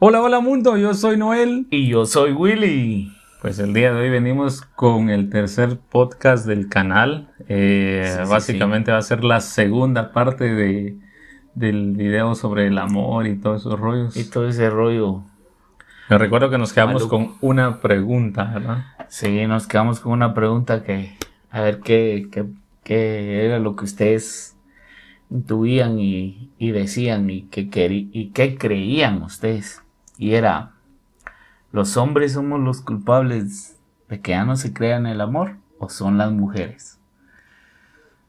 Hola, hola mundo, yo soy Noel. Y yo soy Willy. Pues el día de hoy venimos con el tercer podcast del canal. Eh, Sí, sí, básicamente va a ser la segunda parte de, del video sobre el amor y todos esos rollos. Y todo ese rollo. Me recuerdo que nos quedamos Maluco. con una pregunta, ¿verdad? Sí, nos quedamos con una pregunta que, a ver qué, qué, qué era lo que ustedes intuían y, y decían y qué, y qué creían ustedes. Y era, ¿los hombres somos los culpables de que ya no se crean el amor o son las mujeres?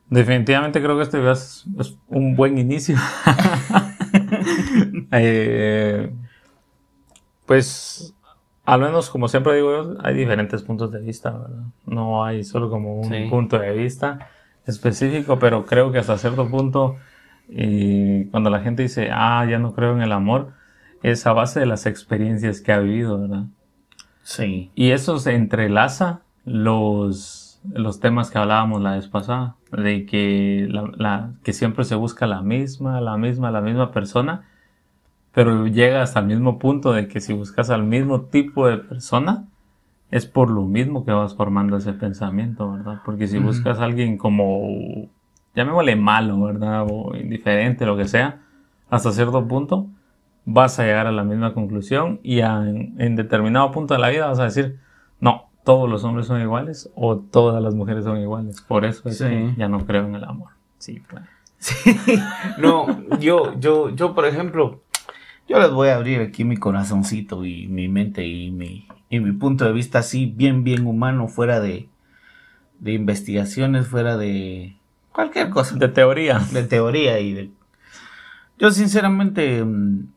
Definitivamente creo que este es, es un buen inicio. Eh, pues, al menos como siempre digo yo, hay diferentes puntos de vista, ¿verdad? No hay solo como un Sí. punto de vista específico, pero creo que hasta cierto punto, y cuando la gente dice, ah, ya no creo en el amor, es a base de las experiencias que ha vivido, ¿verdad? Sí. Y eso se entrelaza los, los temas que hablábamos la vez pasada, de que, la, la- que siempre se busca la misma, la misma, la misma persona, pero llega hasta el mismo punto de que si buscas al mismo tipo de persona, es por lo mismo que vas formando ese pensamiento, ¿verdad? Porque si buscas a alguien como, llamémosle malo, ¿verdad? O indiferente, lo que sea, hasta cierto punto, vas a llegar a la misma conclusión y a- en, en determinado punto de la vida vas a decir, no, todos los hombres son iguales o todas las mujeres son iguales. Por eso es Sí. que ya no creo en el amor. Sí, claro. No, yo, yo, yo, por ejemplo, yo les voy a abrir aquí mi corazoncito y mi mente y mi, y mi punto de vista así, bien, bien humano, fuera de, de investigaciones, fuera de cualquier cosa, De teoría. de teoría y de... Yo sinceramente mm,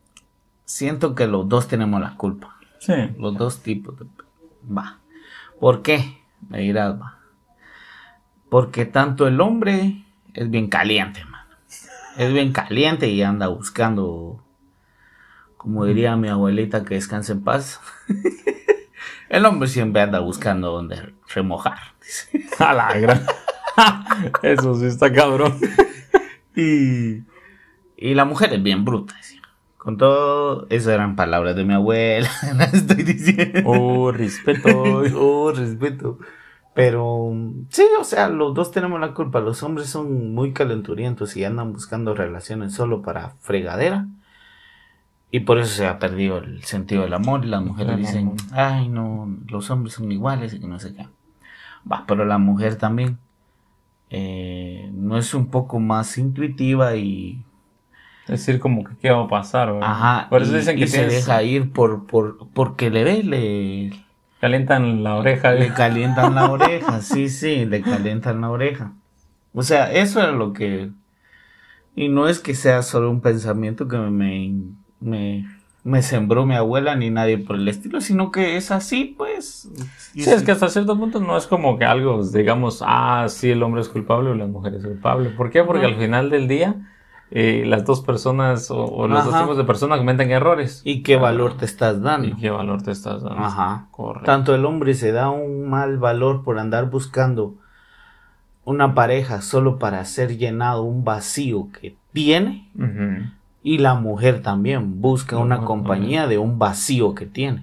siento que los dos tenemos la culpa, Sí. los dos tipos de... Va. ¿Por qué? Me dirás, va. Porque tanto el hombre es bien caliente, mano. Es bien caliente y anda buscando, como diría mi abuelita que descanse en paz. el hombre siempre anda buscando donde remojar. dice. A la gran. Eso sí está cabrón. Y, y la mujer es bien bruta. decía. Con todo, eso eran palabras de mi abuela. estoy diciendo. Oh, respeto. Oh, respeto. Pero sí, o sea, los dos tenemos la culpa. Los hombres son muy calenturientos y andan buscando relaciones solo para fregadera. Y por eso se ha perdido el sentido del amor. Y las mujeres dicen, amor. ay, no, los hombres son iguales y que no sé qué. Va, pero la mujer también eh, no es un poco más intuitiva y Es decir, como que qué va a pasar, ¿verdad? Ajá, Por eso y- dicen y que se tienes- deja ir por, por, porque le ve, le, calientan la oreja. le calientan la oreja, sí, sí, le calientan la oreja. O sea, eso era lo que... Y no es que sea solo un pensamiento que me, me, me sembró mi abuela ni nadie por el estilo, sino que es así, pues. Y Sí, es que hasta cierto punto no es como que algo, digamos, ah, sí, el hombre es culpable o la mujer es culpable. ¿Por qué? Porque No. al final del día, eh, las dos personas o, o los dos tipos de personas cometen errores. ¿Y qué valor te estás dando? ¿Y qué valor te estás dando? Ajá. Correcto. Tanto el hombre se da un mal valor por andar buscando una pareja solo para ser llenado un vacío que tiene Ujú. y la mujer también busca una compañía de un vacío que tiene.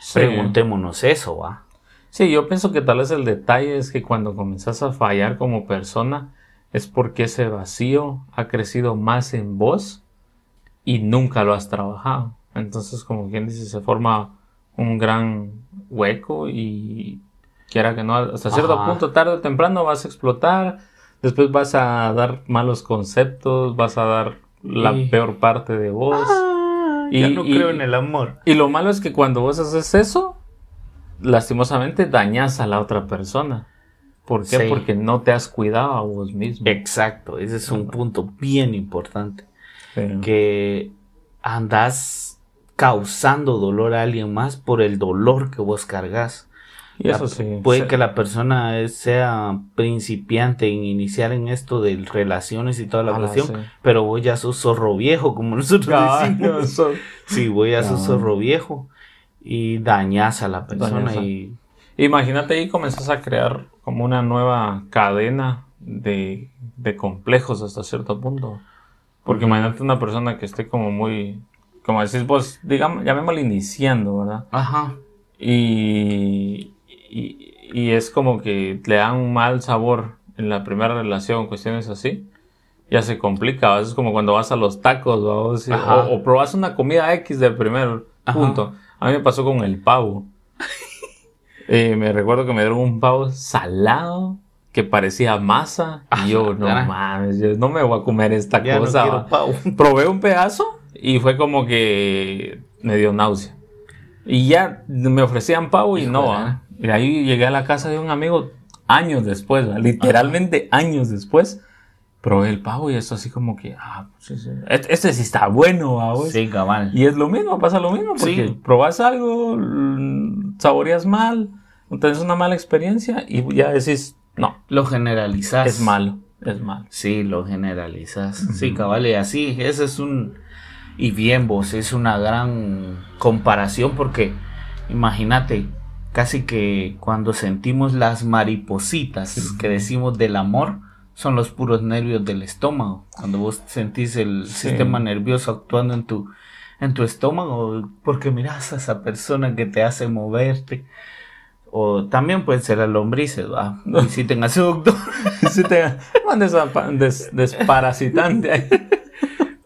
Sí. Preguntémonos eso, ¿va? Sí, yo pienso que tal vez el detalle es que cuando comenzás a fallar como persona es porque ese vacío ha crecido más en vos y nunca lo has trabajado. Entonces, como quien dice, se forma un gran hueco y quiera que no, hasta cierto Ajá. punto, tarde o temprano vas a explotar, después vas a dar malos conceptos, vas a dar la Y- peor parte de vos. ya Y- no y- creo en el amor. Y lo malo es que cuando vos haces eso, lastimosamente dañas a la otra persona. ¿Por qué? Sí. Porque no te has cuidado a vos mismo. Exacto, ese es un punto bien importante. Que andas causando dolor a alguien más por el dolor que vos cargas. Y eso La- sí. Puede sí. que la persona sea principiante en iniciar en esto de relaciones y toda la Ala, cuestión, sí. pero vos ya sos zorro viejo, como nosotros Ah, decimos. Sí, vos ya sos Ah. zorro viejo y dañas a la persona a- y Imagínate ahí comenzás a crear como una nueva cadena de, de complejos hasta cierto punto. Porque imagínate una persona que esté como muy como decís vos, digamos, llamémosle iniciando, ¿verdad? Ajá. Y, y, y es como que le dan un mal sabor en la primera relación, cuestiones así. Ya se complica, a veces como cuando vas a los tacos Ajá. o, o probas una comida X del primer Ajá. punto. A mí me pasó con el pavo. Eh, me recuerdo que me dieron un pavo salado que parecía masa. Ah, y yo, no mames, yo no me voy a comer esta Ya no cosa. ¿va? pavo. Probé un pedazo y fue como que me dio náusea. Y ya me ofrecían pavo y no. Híjole. ¿va? Y ahí llegué a la casa de un amigo años después, ¿va? literalmente años después. Probé el pavo y eso así como que, ah, pues sí, sí. Este, este sí está bueno, ¿va, vos? Sí, cabal. Y es lo mismo, pasa lo mismo, porque Sí. probas algo, saboreas mal, tienes una mala experiencia y ya decís, no, Lo generalizas. es malo, es malo. Sí, lo generalizas. Sí, cabal, y así, ese es un... Y bien vos, es una gran comparación porque imagínate, casi que cuando sentimos las maripositas que decimos del amor, son los puros nervios del estómago. Cuando vos sentís el Sí. sistema nervioso actuando en tu, en tu estómago, porque miras a esa persona que te hace moverte. O también pueden ser las lombrices, ¿va? Visiten a su doctor. Si te un desapa- des- desparasitante ahí.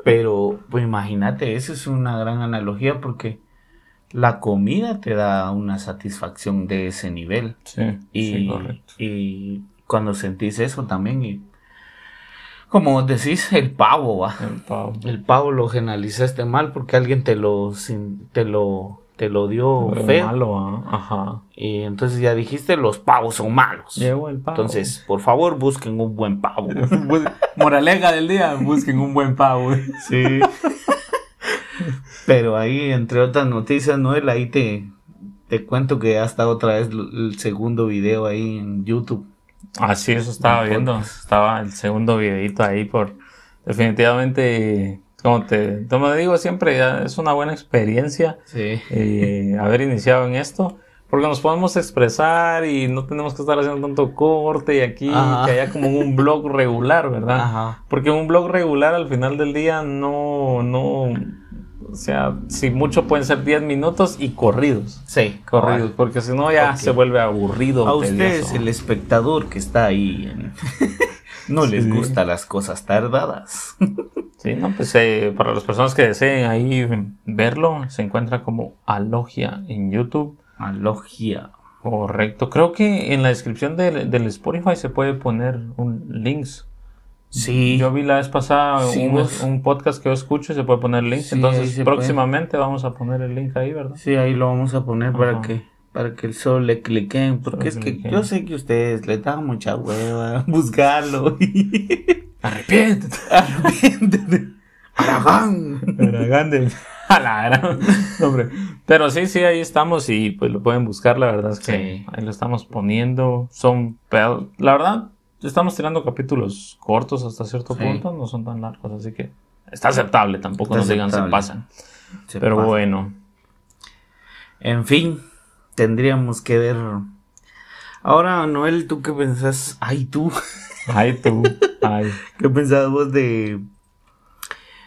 Pero, pues imagínate, eso es una gran analogía porque la comida te da una satisfacción de ese nivel. Sí, Y, sí, correcto. y cuando sentís eso también, y como decís, el pavo, va. El pavo. El pavo lo generalizaste mal porque alguien te lo, te lo, te lo dio Pero feo. malo, ¿ah? Ajá. Y entonces ya dijiste, los pavos son malos. Llegó el pavo. Entonces, por favor, busquen un buen pavo. Moraleja del día, busquen un buen pavo. Sí. Pero ahí, entre otras noticias, Noel, ahí te, te cuento que ya está otra vez el segundo video ahí en YouTube. Así eso estaba viendo. Estaba el segundo videito ahí por definitivamente como te como digo siempre ya es una buena experiencia Sí. eh, haber iniciado en esto porque nos podemos expresar y no tenemos que estar haciendo tanto corte y aquí Ajá. que haya como un blog regular, ¿verdad? Ajá. Porque un blog regular al final del día no no o sea, si mucho pueden ser 10 minutos y corridos. Sí, Corridos, porque si no ya se vuelve aburrido. A ustedes, el espectador que está ahí, en- no les Sí. gustan las cosas tardadas. Sí, no, pues eh, para las personas que deseen ahí verlo, se encuentra como Alogia en YouTube. Alogia. Correcto. Creo que en la descripción del, del Spotify se puede poner un links. Sí. Yo vi la vez pasada Sí, un, vos. un podcast que yo escucho y se puede poner links. Sí, Entonces, próximamente vamos a poner el link ahí, ¿verdad? Sí, ahí lo vamos a poner para que para que solo le cliquen, porque es que yo sé que ustedes le dan mucha hueva buscarlo. Arrepiéntete. Arrepiéntete. Aragán. Grande. A la gran- hombre. Pero sí, sí, ahí estamos y pues lo pueden buscar. La verdad es que Sí. ahí lo estamos poniendo. Son, la verdad, estamos tirando capítulos cortos hasta cierto Sí. punto, no son tan largos, así que está aceptable. Tampoco Está nos digan se aceptable. pasan. Se Pero pasa. bueno, En fin, tendríamos que ver. Ahora, Noel, ¿tú qué pensás? Ay, tú. ay tú, ay. ¿Qué pensás vos de...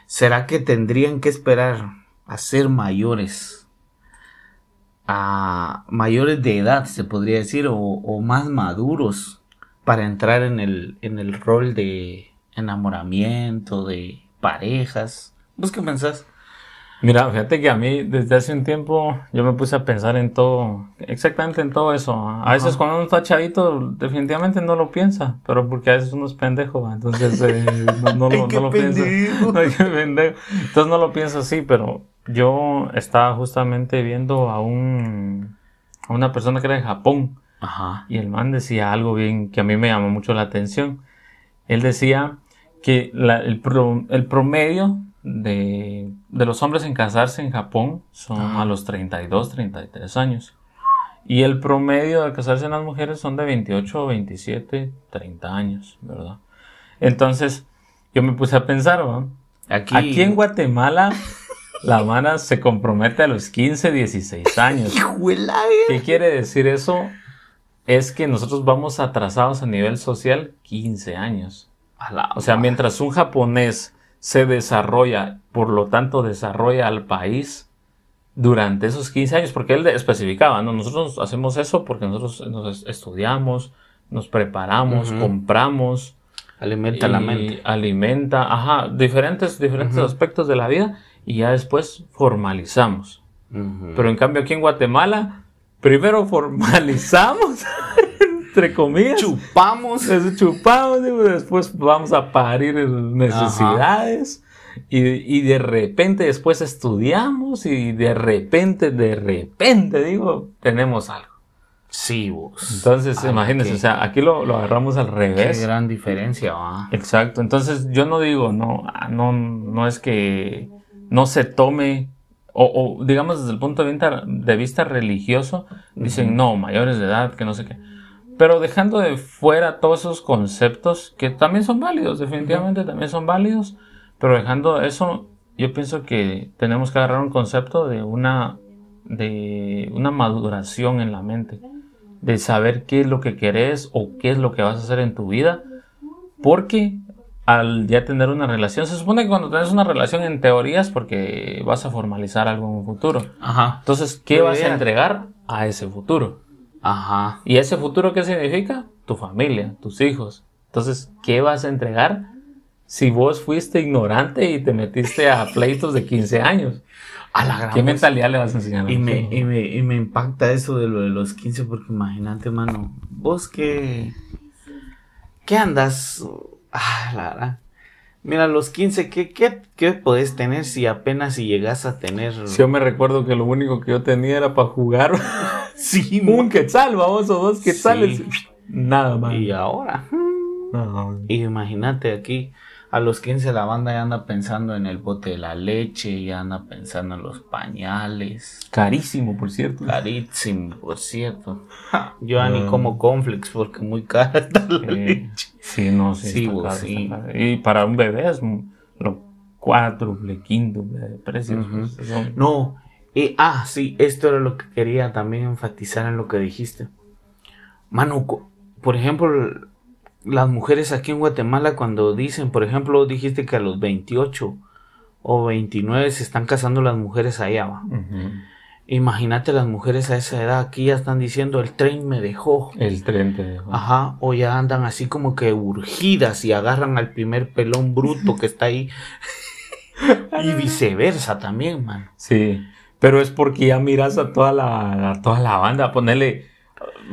¿Será que tendrían que esperar a ser mayores? A mayores de edad, se podría decir, o, o más maduros para entrar en el, en el rol de enamoramiento, de parejas. ¿Vos qué pensás? Mira, fíjate que a mí desde hace un tiempo yo me puse a pensar en todo, exactamente en todo eso. A veces cuando uno está chavito definitivamente no lo piensa, pero porque a veces uno es pendejo, entonces eh, no, no lo, no lo piensa. Entonces no lo pienso así, pero yo estaba justamente viendo a un a una persona que era de Japón Ajá. y el man decía algo bien que a mí me llamó mucho la atención. Él decía que la- el, pro- el promedio de, de los hombres en casarse en Japón son Ajá. a los 32, 33 años. Y el promedio de casarse en las mujeres son de 28, 27, 30 años, ¿verdad? Entonces, yo me puse a pensar, ¿va? Aquí, Aquí en Guatemala, la mana se compromete a los 15, 16 años. ¿Qué quiere decir eso? Es que nosotros vamos atrasados a nivel social 15 años. O sea, mientras un japonés se desarrolla, por lo tanto desarrolla al país durante esos 15 años, porque él especificaba, ¿no? nosotros hacemos eso porque nosotros nos estudiamos, nos preparamos, compramos. Alimenta la mente. Alimenta, ajá, diferentes, diferentes aspectos de la vida y ya después formalizamos. Pero en cambio aquí en Guatemala, primero formalizamos, entre comillas. Chupamos. Chupamos, y después vamos a parir necesidades. Y, y, de repente después estudiamos y de repente, de repente, digo, tenemos algo. Sí, vos. Entonces, imagínense, o sea, aquí lo, lo, agarramos al revés. Qué gran diferencia, ¿va? Exacto. Entonces, yo no digo, no, ah, no, no es que no se tome, o, digamos desde el punto de vista, de vista religioso, dicen, no, mayores de edad, que no sé qué. Pero dejando de fuera todos esos conceptos que también son válidos, definitivamente también son válidos, pero dejando eso, yo pienso que tenemos que agarrar un concepto de una, de una maduración en la mente de saber qué es lo que querés o qué es lo que vas a hacer en tu vida, porque al ya tener una relación, se supone que cuando tienes una relación en teorías porque vas a formalizar algo en un futuro. Ajá. Entonces, ¿qué vas a entregar a ese futuro? Ajá. ¿Y ese futuro qué significa? Tu familia, tus hijos. Entonces, ¿qué vas a entregar si vos fuiste ignorante y te metiste a pleitos de 15 años? ¿Qué mentalidad le vas a enseñar? y, me, y, me, y me impacta eso de lo de los 15, porque imagínate, mano, vos que... ¿Qué andas? Ah, la verdad. Mira, los 15, ¿qué, qué, qué podés tener si apenas si llegas a tener... Yo me recuerdo que lo único que yo tenía era para jugar. sí, un quetzal, vamos, o dos quetzales. Nada más. Y ahora... No. Imagínate aquí a los 15 la banda ya anda pensando en el bote de la leche, ya anda pensando en los pañales. Carísimo, por cierto. Carísimo, por cierto. yo ya ni como conflicts porque muy cara está la leche. Sí, no, sí. sí, Y para un bebé es lo cuádruple, quíntuple de precios. Pues, no, y, ah, sí, esto era lo que quería también enfatizar en lo que dijiste. Manu, por ejemplo, las mujeres aquí en Guatemala cuando dicen, por ejemplo, dijiste que a los 28 o 29 se están casando las mujeres allá. ¿va? Imagínate las mujeres a esa edad aquí ya están diciendo el tren me dejó. El tren te dejó. Ajá, o ya andan así como que urgidas y agarran al primer pelón bruto que está ahí. y viceversa también, man. Sí, pero es porque ya miras a toda la, a toda la banda, ponerle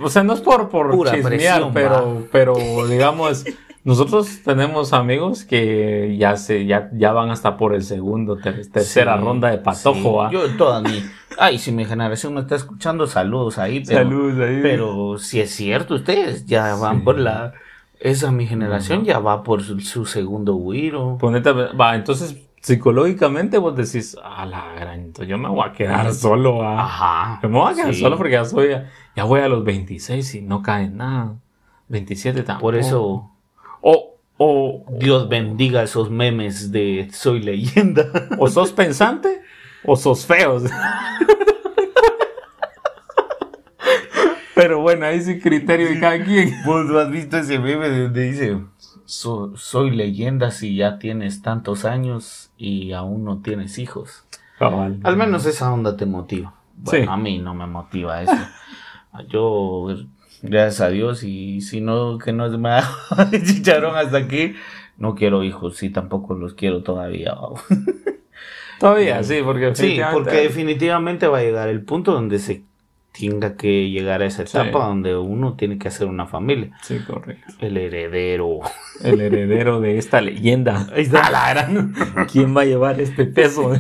o sea, no es por, por chismear, pero, pero digamos, nosotros tenemos amigos que ya se, ya, ya van hasta por el segundo, tercera ronda de patojo. Yo toda mi, ay, si mi generación me está escuchando, saludos ahí, pero, saludos ahí. pero si es cierto, ustedes ya van por la, esa mi generación ya va por su, segundo huiro. Ponete, va, entonces psicológicamente vos decís, a la gran, yo me voy a quedar solo. Ajá. Me voy a quedar solo porque ya soy, ya voy a los 26 y no cae nada. 27 tampoco. Por eso. O, o. Dios bendiga esos memes de soy leyenda. O sos pensante o sos feo. Pero bueno, ahí sí criterio de cada quien. Vos has visto ese meme donde dice soy leyenda si ya tienes tantos años y aún no tienes hijos. Al menos esa onda te motiva. Bueno, a mí no me motiva eso. Yo, gracias a Dios, y si no, que no me chicharon hasta aquí, no quiero hijos, sí, tampoco los quiero todavía. todavía, sí, porque sí, porque definitivamente va a llegar el punto donde se tenga que llegar a esa etapa donde uno tiene que hacer una familia. Sí, correcto. El heredero. El heredero de esta leyenda. ¿Quién va a llevar este peso?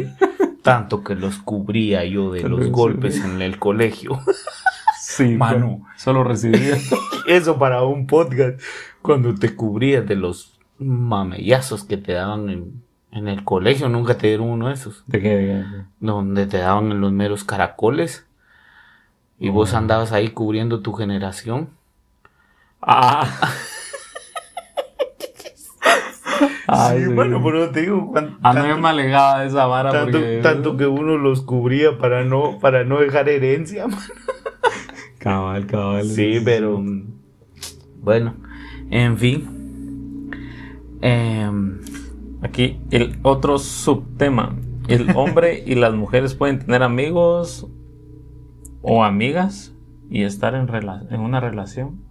Tanto que los cubría yo de los golpes en el colegio. Sí, mano. Solo recibía. Eso para un podcast. Cuando te cubrías de los mamellazos que te daban en, en el colegio, nunca te dieron uno de esos. ¿De qué? Donde te daban en los meros caracoles. Y vos andabas ahí cubriendo tu generación. Ah. sí, bueno, pero te digo, a mí me alegaba esa vara tanto, tanto que uno los cubría para no, para no dejar herencia, Cabal, cabal. Sí, pero bueno, en fin. Em, Aquí el otro subtema. ¿El hombre y las mujeres pueden tener amigos o amigas y estar en, rela- en una relación?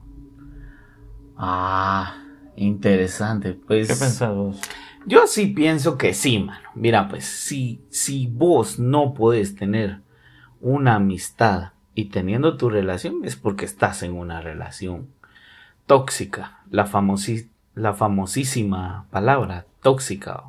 Ah, interesante. Pues ¿Qué pensás vos? yo sí pienso que sí, mano. Mira, pues si, si vos no puedes tener una amistad y teniendo tu relación es porque estás en una relación tóxica. La, famosi- la famosísima palabra tóxica.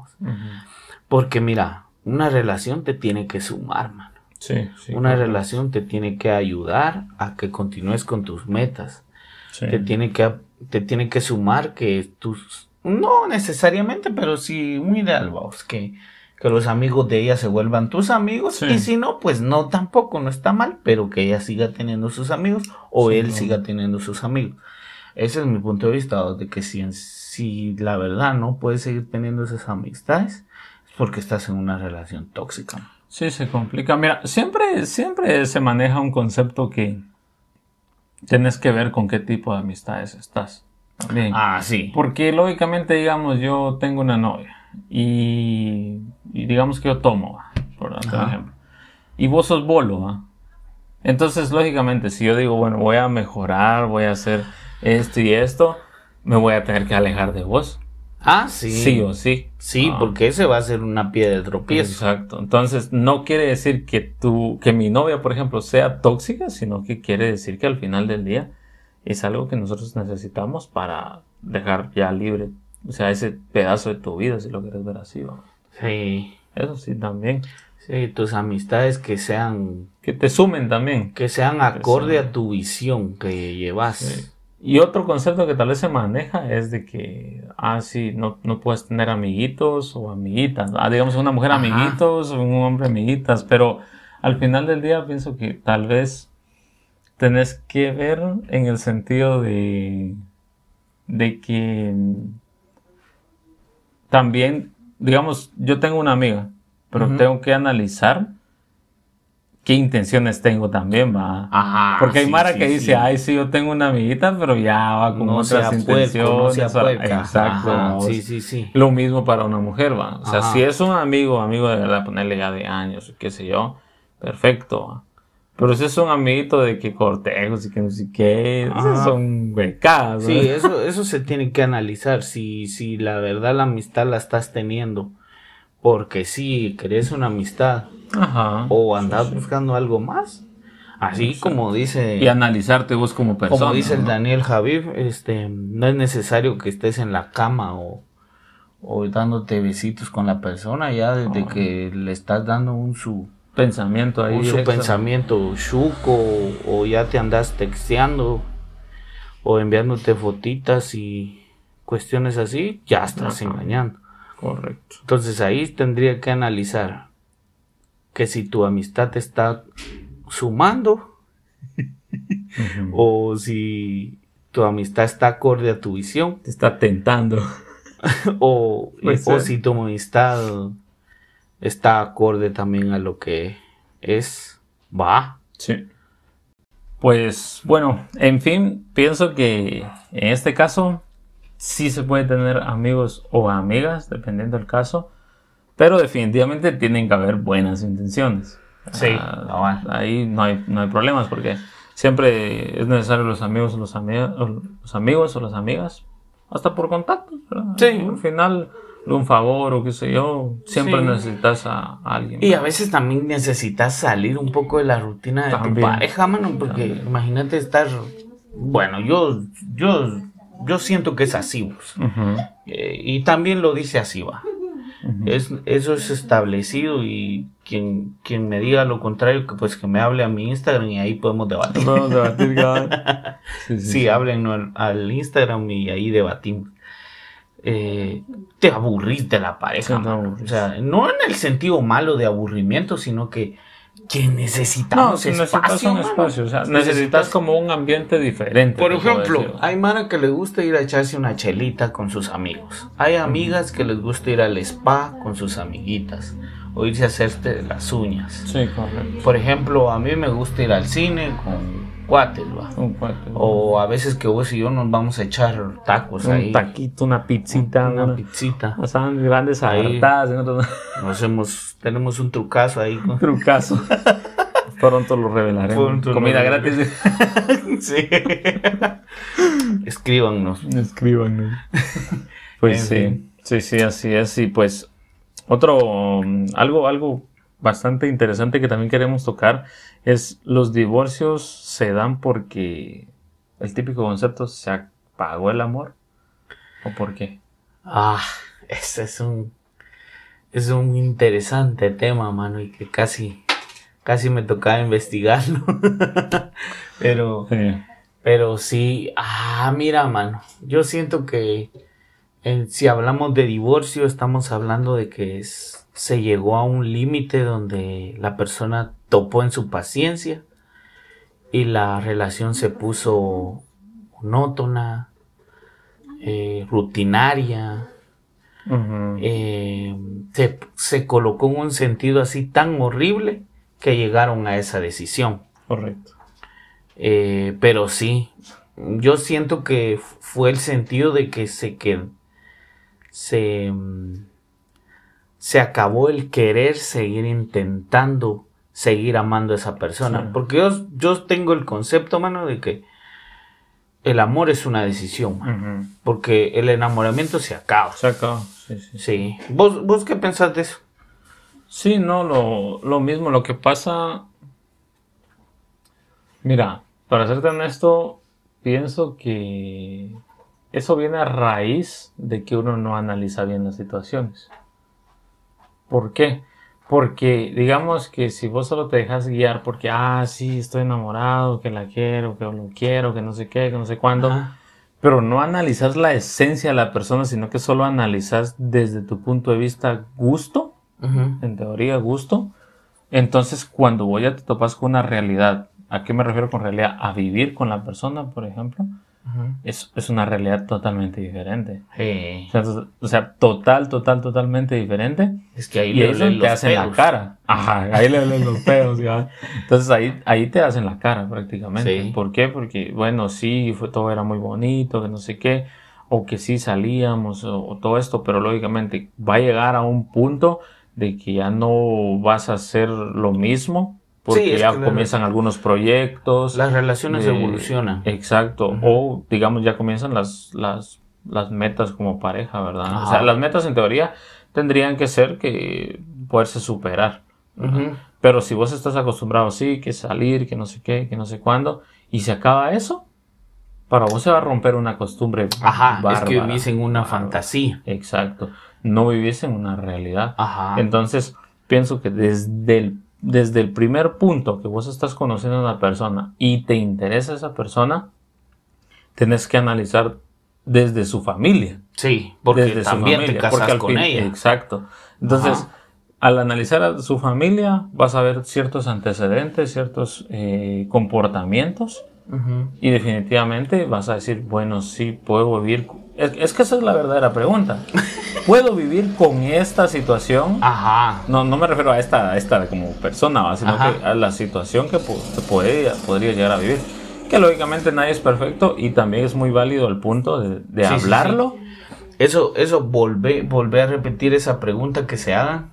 Porque mira, una relación te tiene que sumar, mano. Sí, sí. Una relación te tiene que ayudar a que continúes con tus metas. Sí. Te tiene que te tiene que sumar que tus no necesariamente, pero sí un ideal, vamos, que que los amigos de ella se vuelvan tus amigos Sí. y si no, pues no tampoco, no está mal, pero que ella siga teniendo sus amigos o él no. siga teniendo sus amigos. Ese es mi punto de vista, de que si, si la verdad no puedes seguir teniendo esas amistades, es porque estás en una relación tóxica. Sí, se complica. Mira, siempre, siempre se maneja un concepto que tienes que ver con qué tipo de amistades estás. También. Ah, sí. Porque lógicamente, digamos, yo tengo una novia y, y digamos que yo tomo, por ejemplo. Y vos sos bolo, ¿va? Entonces, lógicamente, si yo digo, bueno, voy a mejorar, voy a hacer esto y esto, me voy a tener que alejar de vos. Ah, sí. Sí, o sí. Sí, Ah. porque ese va a ser una piedra de tropiezo. Exacto. Entonces, no quiere decir que tú, que mi novia, por ejemplo, sea tóxica, sino que quiere decir que al final del día es algo que nosotros necesitamos para dejar ya libre, o sea, ese pedazo de tu vida, si lo quieres ver así. ¿va? Sí. Eso sí, también. Sí, tus amistades que sean Que te sumen también. que sean acorde a tu visión que llevas. Sí. Y otro concepto que tal vez se maneja es de que, ah, sí, no, no puedes tener amiguitos o amiguitas. Ah, digamos, una mujer Ajá. amiguitos o un hombre amiguitas. Pero al final del día pienso que tal vez tenés que ver en el sentido de, de que también, digamos, yo tengo una amiga, pero tengo que analizar qué intenciones tengo también, va. Ajá. Porque hay sí, Mara sí, que sí. dice, ay, sí, yo tengo una amiguita, pero ya va con no otras puerco, no intenciones. Exacto. Ajá. Sí, sí, sí. Lo mismo para una mujer, va. O sea, Ajá. si es un amigo, amigo de verdad, ponerle ya de años, qué sé yo, perfecto. va. Pero si es un amiguito de que cortejos y que no sé qué, son becadas. Sí, eso, eso se tiene que analizar. Si, si la verdad la amistad la estás teniendo. Porque si querés una amistad Ajá. o andás buscando algo más. Así como dice. Y analizarte vos como persona. Como dice el. Daniel Javif, este, no es necesario que estés en la cama o, o dándote besitos con la persona, ya desde que le estás dando un su, Pensamiento ahí. un su pensamiento chuco o, o ya te andas texteando o enviándote fotitas y cuestiones así, ya estás Ajá. engañando. Correcto. Entonces ahí tendría que analizar que si tu amistad te está sumando o si tu amistad está acorde a tu visión Te está tentando. o, o si tu amistad está acorde también a lo que es va Sí. Pues bueno, en fin, pienso que en este caso sí se puede tener amigos o amigas, dependiendo del caso, pero definitivamente tienen que haber buenas intenciones. Sí, Ah, cabal. ahí no hay, no hay problemas porque siempre es necesario los amigos o los, ami- o los amigos o las amigas, hasta por contactos. ¿verdad? Sí. Al final, un favor o qué sé yo, siempre Sí. necesitas a, a alguien. y a veces también necesitas salir un poco de la rutina de tu También. pareja mano porque imagínate estar bueno yo yo yo siento que es así pues. Eh, y también lo dice así va ujú. Es, eso es establecido y quien, quien me diga lo contrario, que pues que me hable a mi Instagram y ahí podemos debatir. Podemos debatir. Sí, sí, Sí, hablen al, al Instagram y ahí debatimos. Eh, te aburrís de la pareja. Sí. O sea, no en el sentido malo de aburrimiento, sino que, que No, necesitamos si necesitas espacio. un espacio, o sea, necesitas como un ambiente diferente. Por ejemplo, decir. hay Mara que le gusta ir a echarse una chelita con sus amigos. Hay amigas que les gusta ir al spa con sus amiguitas. O irse a hacerse las uñas. Sí, correcto. Por ejemplo, a mí me gusta ir al cine con, cuates, va. Un cuate. O a veces que vos y yo nos vamos a echar tacos un ahí. taquito, una pizzita, Una una, pizzita. Pasaban grandes Ahí. hartadas, en otros- Nos hemos, tenemos un trucazo ahí. ¿no? trucazo. Pronto lo revelaremos. Pronto Comida gratis. sí. Escríbanos. Escríbanos. Pues En sí, fin. sí, sí, así es. Y pues otro, um, algo, algo bastante interesante que también queremos tocar es los divorcios se dan porque el típico concepto se apagó el amor. ¿O por qué? Ah, ese es un, es un interesante tema, mano, y que casi, casi me tocaba investigarlo. pero, Sí. pero sí, ah, mira, mano, yo siento que eh, si hablamos de divorcio, estamos hablando de que es- se llegó a un límite donde la persona topó en su paciencia y la relación se puso monótona, eh, rutinaria, eh, se, se colocó en un sentido así tan horrible que llegaron a esa decisión. Correcto. Eh, pero sí, yo siento que fue el sentido de que se que se, mm, se acabó el querer seguir intentando seguir amando a esa persona. Sí. Porque yo, yo tengo el concepto, mano, de que el amor es una decisión, mano, porque el enamoramiento se acaba. Se acabó. Sí, sí. Sí. ¿Vos, vos qué pensás de eso? Sí, no, lo, lo mismo, lo que pasa. Mira, para serte honesto, pienso que eso viene a raíz de que uno no analiza bien las situaciones. ¿Por qué? Porque digamos que si vos solo te dejas guiar porque, ah, sí, estoy enamorado, que la quiero, que lo quiero, que no sé qué, que no sé cuándo, Ajá. pero no analizas la esencia de la persona, sino que solo analizas desde tu punto de vista gusto, en teoría gusto. Entonces, cuando voy a te topas con una realidad, ¿a qué me refiero con realidad? A vivir con la persona, por ejemplo, Es, es una realidad totalmente diferente. Sí. O sea, entonces- o sea, total, total, totalmente diferente. Es que ahí Y le ahí duelen te los hacen la pelos. cara. Ajá, ahí le duelen los pedos. ya. Entonces ahí, ahí te hacen la cara prácticamente. Sí. ¿Por qué? Porque, bueno, sí, fue, todo era muy bonito, que no sé qué, o que sí salíamos, o, o todo esto, pero lógicamente va a llegar a un punto de que ya no vas a hacer lo mismo, porque Sí, es ya que la- comienzan algunos proyectos. Las relaciones de- evolucionan. Exacto. Ujú. O digamos ya comienzan las, las, las metas como pareja, ¿verdad? O Ajá. sea, las metas en teoría tendrían que ser que poderse superar. ¿verdad? Ujú. Pero si vos estás acostumbrado, sí, que salir, que no sé qué, que no sé cuándo, y se acaba eso, para vos se va a romper una costumbre. Ajá, es que bárbara. vivís en una Bárbara. fantasía. Exacto. No vivís en una realidad. Ajá. Entonces, pienso que desde el, desde el primer punto que vos estás conociendo a una persona y te interesa esa persona, tenés que analizar desde su familia. sí, porque desde su también te familia, casas porque al con fin- ella. Exacto. Entonces, Ajá. al analizar a su familia, vas a ver ciertos antecedentes, ciertos eh, comportamientos. Y definitivamente vas a decir, bueno, sí, puedo vivir. Es, es que esa es la verdadera pregunta. ¿Puedo vivir con esta situación? Ajá. No, no me refiero a esta, a esta como persona, sino Ajá. que a la situación que podría, podría llegar a vivir. Que lógicamente nadie es perfecto y también es muy válido el punto de, de Sí, sí, hablarlo. Eso, eso, volvé a repetir esa pregunta que se hagan.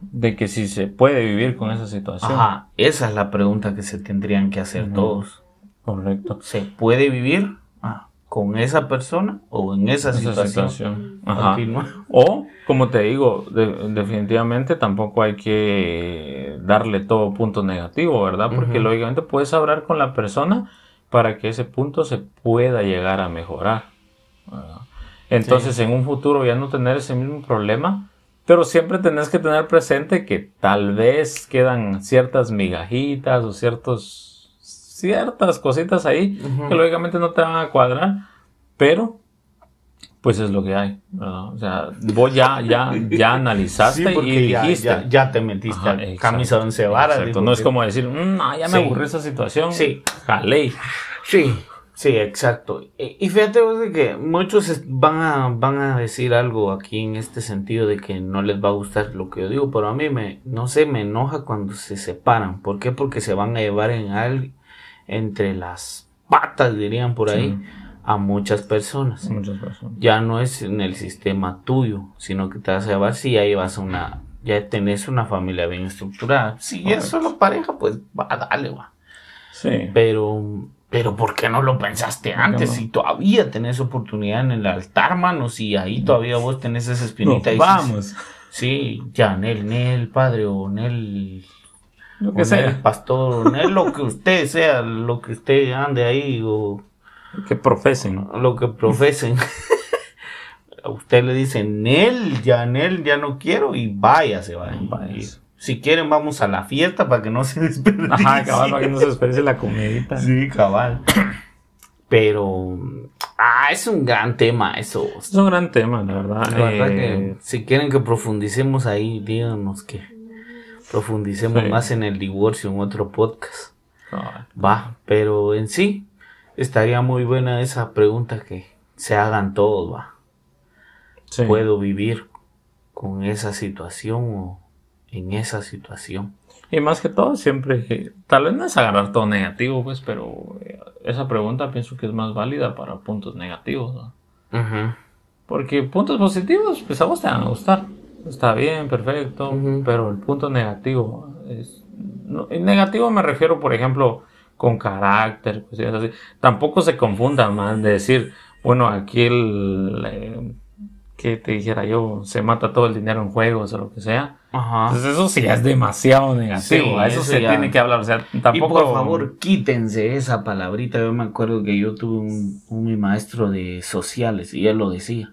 de que si se puede vivir con esa situación. Ajá. Esa es la pregunta que se tendrían que hacer todos. Correcto. ¿Se puede vivir con esa persona o en esa, Esa situación? situación. Ajá. O, como te digo, de- definitivamente tampoco hay que darle todo punto negativo, ¿verdad? Porque Ujú. lógicamente puedes hablar con la persona para que ese punto se pueda llegar a mejorar. ¿verdad? Entonces, en un futuro ya no tener ese mismo problema, pero siempre tenés que tener presente que tal vez quedan ciertas migajitas o ciertos ciertas cositas ahí que lógicamente no te van a cuadrar, pero pues es lo que hay, ¿verdad? O sea, vos ya, ya, ya analizaste Sí, y ya, dijiste. ya, ya te metiste Ajá, exacto, camisa de once varas. exacto. No es que- como decir, "Mm, no, ya me Sí. aburrí esa situación. Sí. Jalé. Sí, sí, exacto. Y, fíjate vos de que muchos van a, van a decir algo aquí en este sentido de que no les va a gustar lo que yo digo, pero a mí me, no sé, me enoja cuando se separan. ¿Por qué? Porque se van a llevar en, al- entre las patas, dirían por ahí, Sí. a muchas personas. Muchas personas. Ya no es en el sistema tuyo, sino que te vas a llevar si ya llevas una, ya tenés una familia bien estructurada. Si es solo pareja, pues va, dale, va. Sí. Pero, pero ¿por qué no lo pensaste antes? no? Si todavía tenés oportunidad en el altar, mano, si ahí todavía vos tenés esa espinita. y Nos dices, vamos. Sí, ya, Nel, Nel, padre, o Nel, Lo que sea. pastor, o Nel, lo que usted sea, lo que usted ande ahí, o Que profesen. lo que profesen. A usted le dicen, Nel, ya, Nel, ya no quiero, y váyase, vaya. Váyase. Si quieren, vamos a la fiesta para que no se desperdicie. Ajá, cabal, para que no se desperdicie la comidita. Sí, cabal. Pero, ah, es un gran tema eso. Es un gran tema, la verdad. La verdad Eh, que si quieren que profundicemos ahí, díganos que profundicemos Sí. más en el divorcio en otro podcast. Va, pero en sí estaría muy buena esa pregunta que se hagan todos, va. Sí. ¿Puedo vivir con esa situación o en esa situación? Y más que todo, siempre, tal vez no es agarrar todo negativo, pues, pero eh, esa pregunta pienso que es más válida para puntos negativos. Porque puntos positivos, pues a vos te van a gustar. Está bien, perfecto, pero el punto negativo es... no, en negativo me refiero, por ejemplo, con carácter, cosillas así. Tampoco se confundan más de decir, bueno, aquí el... eh, que te dijera yo, se mata todo el dinero en juegos o lo que sea. Ajá. Entonces eso sí es demasiado negativo. Sí, a eso, eso se ya- tiene que hablar. O sea, Y tampoco. por favor, quítense esa palabrita. Yo me acuerdo que yo tuve un, un mi maestro de sociales y él lo decía.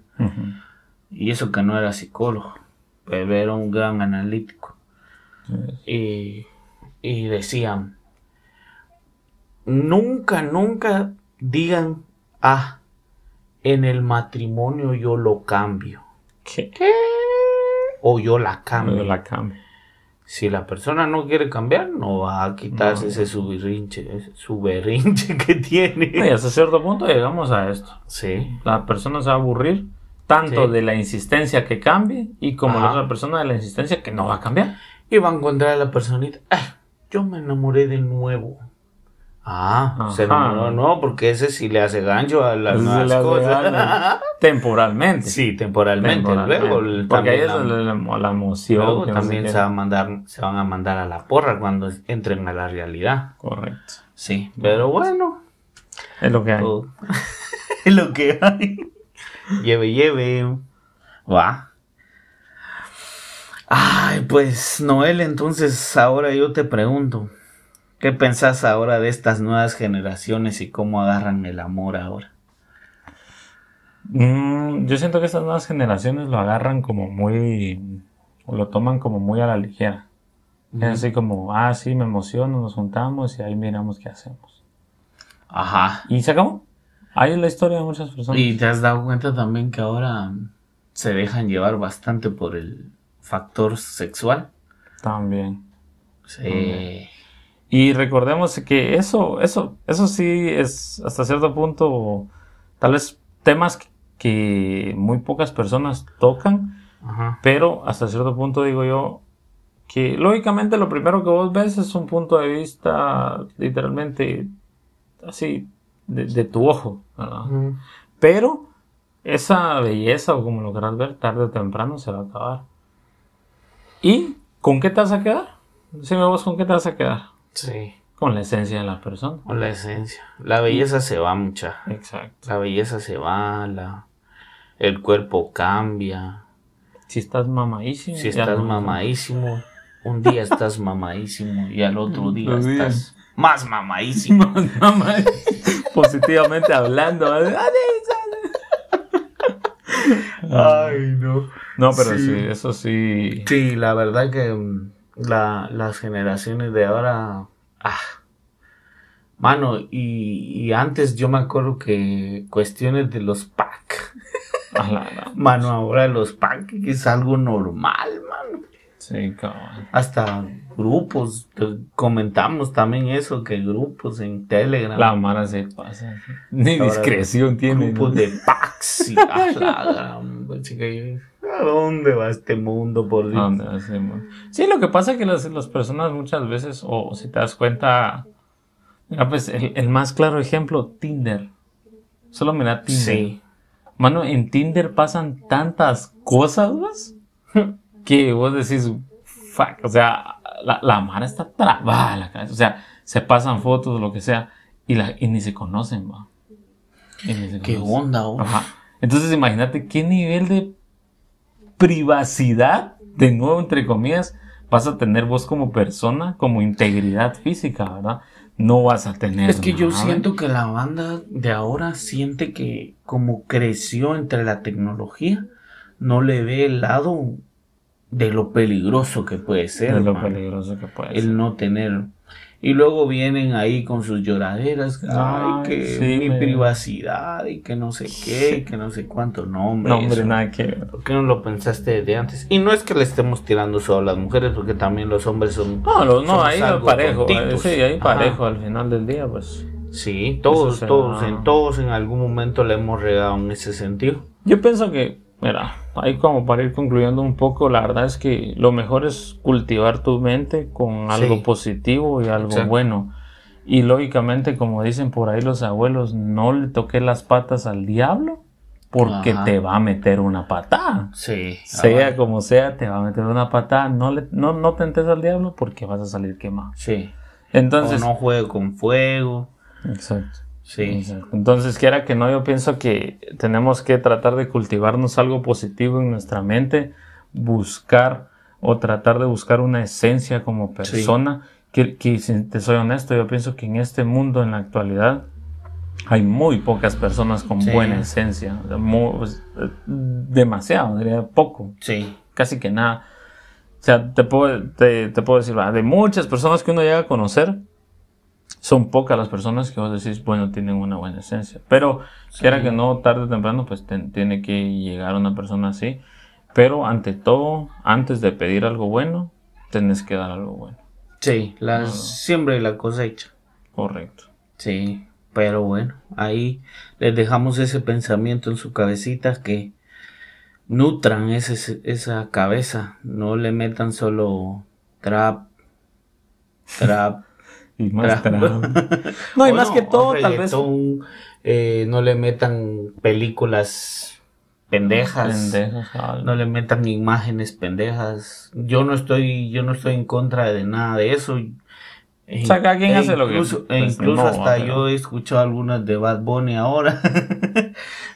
Y eso que no era psicólogo, pero era un gran analítico. Y, y decían, nunca, nunca digan, ah, en el matrimonio yo lo cambio. ¿Qué? O yo la cambio. Me la cambio. Si la persona no quiere cambiar, no va a quitarse No. ese su berrinche, ese su berrinche que Y tiene. hasta cierto punto llegamos a esto. Sí. La persona se va a aburrir tanto Sí. de la insistencia que cambie y como la Ajá. otra persona de la insistencia que no va a cambiar. Y va a encontrar a la personita. Ay, yo me enamoré del nuevo. Ah, se Ajá. enamoró, no, porque ese sí le hace gancho a las nuevas cosas. Temporalmente. sí, temporalmente. Temporalmente. Luego, Porque ahí es la, la, la- la emoción. luego también se, va a mandar, se van a mandar a la porra cuando entren a la realidad. Correcto. Sí, pero bueno, Es lo que hay. todo- es lo que hay. Lleve, lleve. Va. Ay, pues Noel, entonces ahora yo te pregunto, ¿qué pensás ahora de estas nuevas generaciones y cómo agarran el amor ahora? Mm, yo siento que estas nuevas generaciones lo agarran como muy, o lo toman como muy a la ligera. Es así como, ah, sí, me emociono, nos juntamos y ahí miramos qué hacemos. Ajá. Y se acabó. Ahí es la historia de muchas personas. Y te has dado cuenta también que ahora se dejan llevar bastante por el factor sexual. También. Sí. Y recordemos que eso, eso, eso sí es hasta cierto punto, tal vez temas que- que muy pocas personas tocan, Ajá. pero hasta cierto punto digo yo que lógicamente lo primero que vos ves es un punto de vista literalmente así de, de tu ojo, ¿verdad? Pero esa belleza o como lo quieras ver, tarde o temprano se va a acabar. ¿Y con qué te vas a quedar? Dime vos con qué te vas a quedar. Sí. Con la esencia de la persona. Con la esencia. La belleza se va mucha. Exacto. La belleza se va, la, el cuerpo cambia. Si estás mamadísimo. Si estás no- mamadísimo, un día estás mamadísimo y al otro día Los días. estás más mamadísimo. Positivamente hablando. Ay, no. No, pero Sí. sí, eso sí. Sí, la verdad que mm, la, las generaciones de ahora. Ah. Mano, y, y antes yo me acuerdo que cuestiones de los pack. Mano, ahora los pack es algo normal, mano. Sí, cabrón. Hasta grupos, comentamos también eso, que grupos en Telegram. La mara se pasa. Ni discreción tiene. grupos ¿no? de packs y a la ¿A dónde va este mundo, por ¿A Dios? dónde hacemos? Sí, lo que pasa es que las, las personas muchas veces, o si te das cuenta, Ah, pues el, el más claro ejemplo, Tinder. Solo mira Tinder. Sí. Mano, en Tinder pasan tantas cosas. que vos decís, fuck, o sea, la, la mara está trabada la cabeza. O sea, se pasan fotos, lo que sea, y, la, y ni se conocen, va. Y ni se ¿Qué conocen. onda, oh? Ajá. Entonces imagínate qué nivel de privacidad, de nuevo entre comillas, vas a tener vos como persona, como integridad física, ¿verdad? No vas a tener. Es que yo siento que la banda de ahora siente que como creció entre la tecnología, no le ve el lado de lo peligroso que puede ser. de lo man. peligroso que puede ser. el no tener. Y luego vienen ahí con sus lloraderas, ay, Ay, que sí, mi me- privacidad y que no sé qué, y que no sé cuánto, no, hombre. No, hombre, eso- nada que ver. ¿Por qué no lo pensaste desde antes? Y no es que le estemos tirando solo a las mujeres, porque también los hombres son... No, lo- no, ahí algo parejo. eh, tontitos. Sí, ahí Ajá. parejo al final del día, pues. Sí, todos, todos, en todos en algún momento le hemos regado en ese sentido. Yo pienso que, mira, ahí como para ir concluyendo un poco, la verdad es que lo mejor es cultivar tu mente con algo Sí. positivo y algo Exacto. bueno. Y lógicamente, como dicen por ahí los abuelos, no le toques las patas al diablo porque Ajá. te va a meter una patada. Sí. Sea ah, como sea, te va a meter una patada. No, le, no, no tentes al diablo porque vas a salir quemado. Sí. Entonces, o no juegue con fuego. exacto. Sí. Entonces, quiera que no, yo pienso que tenemos que tratar de cultivarnos algo positivo en nuestra mente, buscar o tratar de buscar una esencia como persona. Que, que si te soy honesto, yo pienso que en este mundo, en la actualidad, hay muy pocas personas con Sí. buena esencia. Mu- pues, demasiado, diría poco Sí. casi que nada. O sea, te puedo, te, te puedo decir, de muchas personas que uno llega a conocer, son pocas las personas que vos decís, bueno, tienen una buena esencia. Pero, quiera que no, tarde o temprano, pues ten- tiene que llegar una persona así. Pero, ante todo, antes de pedir algo bueno, tenés que dar algo bueno. Sí, la siempre la cosecha. Correcto. Sí, pero bueno, ahí les dejamos ese pensamiento en su cabecita que nutran ese, esa cabeza, no le metan solo trap, trap. Y más Trap. No, y o más que todo, tal vez. eh, no le metan películas pendejas. No le metan imágenes pendejas. Yo no estoy, yo no estoy en contra de nada de eso. O sea, cada quien hace lo que- incluso, e pues, incluso no, hasta pero- yo he escuchado algunas de Bad Bunny ahora.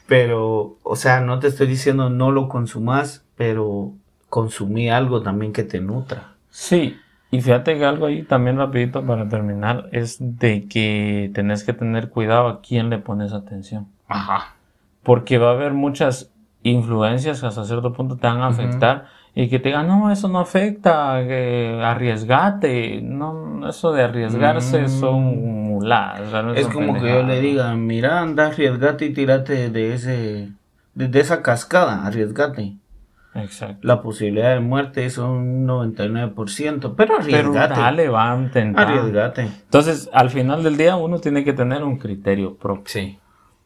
pero, o sea, no te estoy diciendo no lo consumas, pero consumí algo también que te nutra. Sí, y fíjate que algo ahí también rapidito para terminar es de que tenés que tener cuidado a quién le pones atención. Ajá. Porque va a haber muchas influencias que hasta cierto punto te van a afectar y que te digan, no, eso no afecta, que arriesgate. No, eso de arriesgarse Mm. son muladas. realmente Es son como que yo le diga, mira, anda, arriesgate y tírate de ese, de, de esa cascada, arriesgate. Exacto. La posibilidad de muerte es un 99%, pero Pero arriesgate. dale, va a intentar. Arriesgate. Entonces, al final del día, uno tiene que tener un criterio propio. Sí.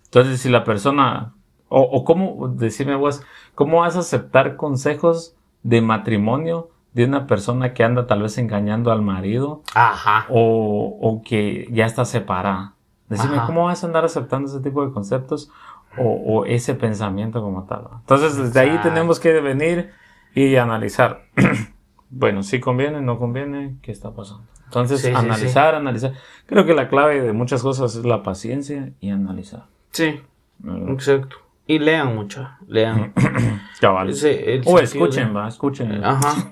Entonces, si la persona, o, o cómo, decime vos, ¿cómo vas a aceptar consejos de matrimonio de una persona que anda tal vez engañando al marido Ajá. o, o que ya está separada? Decime, Ajá. ¿cómo vas a andar aceptando ese tipo de conceptos o, o ese pensamiento como tal? Entonces, desde ahí tenemos que venir y analizar. bueno, si conviene, no conviene, ¿qué está pasando? Entonces, Sí, sí, analizar, analizar. Creo que la clave de muchas cosas es la paciencia y analizar. Sí, ¿verdad? exacto. Y lean mucho, lean. Cabal. Ese- el O escuchen, de- va, escuchen. Ajá.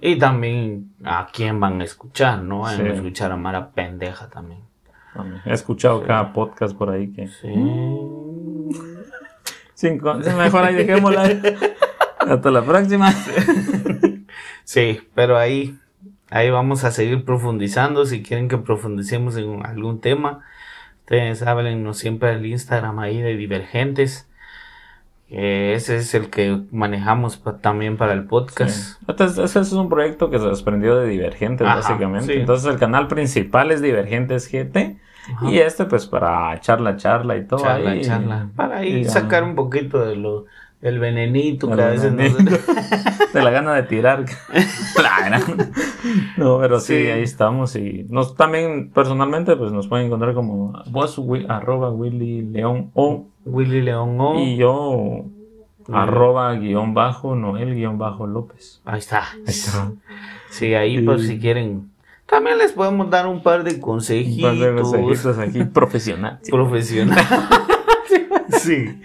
Y también a quién van a escuchar, ¿no? Van a escuchar a Mara pendeja también. También. He escuchado cada podcast por ahí que. Sí. Cinco. Mejor ahí dejémosla. Hasta la próxima. Sí, pero ahí, ahí vamos a seguir profundizando. Si quieren que profundicemos en algún tema, ustedes háblennos siempre al Instagram ahí de Divergentes. ese es el que manejamos pa- también para el podcast. Entonces, ese es un proyecto que se desprendió de Divergentes, Ajá, básicamente. sí. Entonces, el canal principal es Divergentes GT. Ajá. Y este, pues, para charla, charla y todo. charla, ahí. charla. Para ahí Y, sacar un poquito de lo El venenito El que a veces nos- de la gana de tirar. no, pero sí, Sí. ahí estamos. Y nos también personalmente pues nos pueden encontrar como vos, wi- arroba Willy León o Willy León O. y yo arroba guion bajo Noel guion bajo López. Ahí está. Sí, ahí por si quieren. También les podemos dar un par de Un consejitos. par de mensajitos aquí profesional. profesional. sí.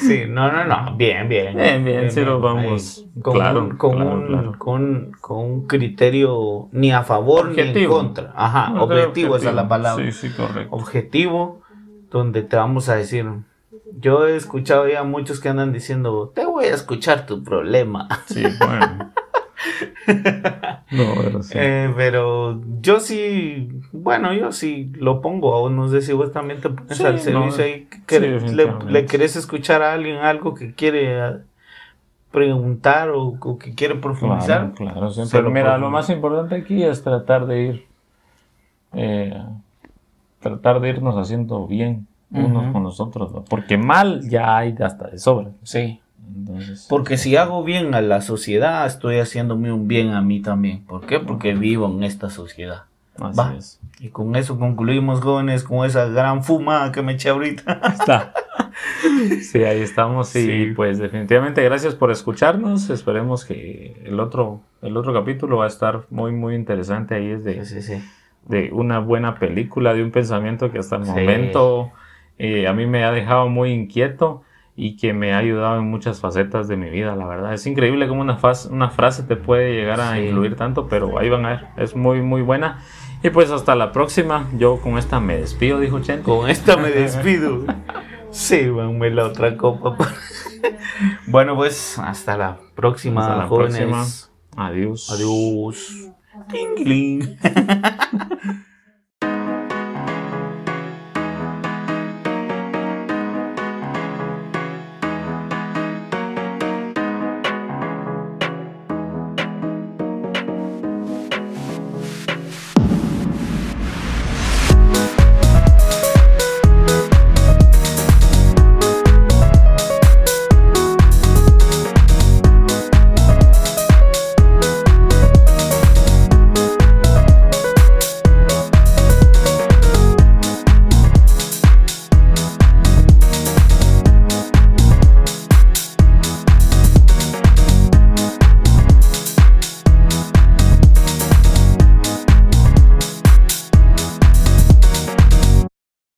Sí, no, no, no. Bien, bien. Bien, bien, sí lo vamos. Ahí. Con, Claro, un, con, claro, un, claro. Con, con un criterio ni a favor ni en contra. Ajá, No, objetivo, esa es la palabra. Sí, sí, correcto. Objetivo, donde te vamos a decir. Yo he escuchado ya muchos que andan diciendo, te voy a escuchar tu problema. Sí, bueno. No, pero sí. Eh, pero yo sí, bueno, yo sí lo pongo a vos, no sé si vos también te pones Sí, al no, servicio ahí, que sí, le, le querés escuchar a alguien algo que quiere eh, preguntar o, o que quiere profundizar. Claro, claro, siempre. lo Mira, lo más importante aquí es tratar de ir, eh, tratar de irnos haciendo bien unos con los otros, porque mal ya hay hasta de sobra. Sí, Entonces, porque si hago bien a la sociedad, estoy haciéndome un bien a mí también. ¿Por qué? Porque vivo en esta sociedad. así Va. es. Y con eso concluimos, jóvenes, con esa gran fumada que me eché ahorita. Está. Sí, ahí estamos y Sí. pues definitivamente gracias por escucharnos. Esperemos que el otro, el otro capítulo va a estar muy, muy interesante. Ahí es de, Sí, sí, de una buena película, de un pensamiento que hasta el momento eh, a mí me ha dejado muy inquieto y que me ha ayudado en muchas facetas de mi vida, la verdad. Es increíble cómo una, una frase te puede llegar a Sí. influir tanto, pero ahí van a ver, es muy, muy buena. Y pues hasta la próxima, yo con esta me despido, dijo Chente. Con esta me despido. Sí, me la otra copa. bueno, pues hasta la próxima, Hasta la jóvenes. próxima. Adiós. Adiós.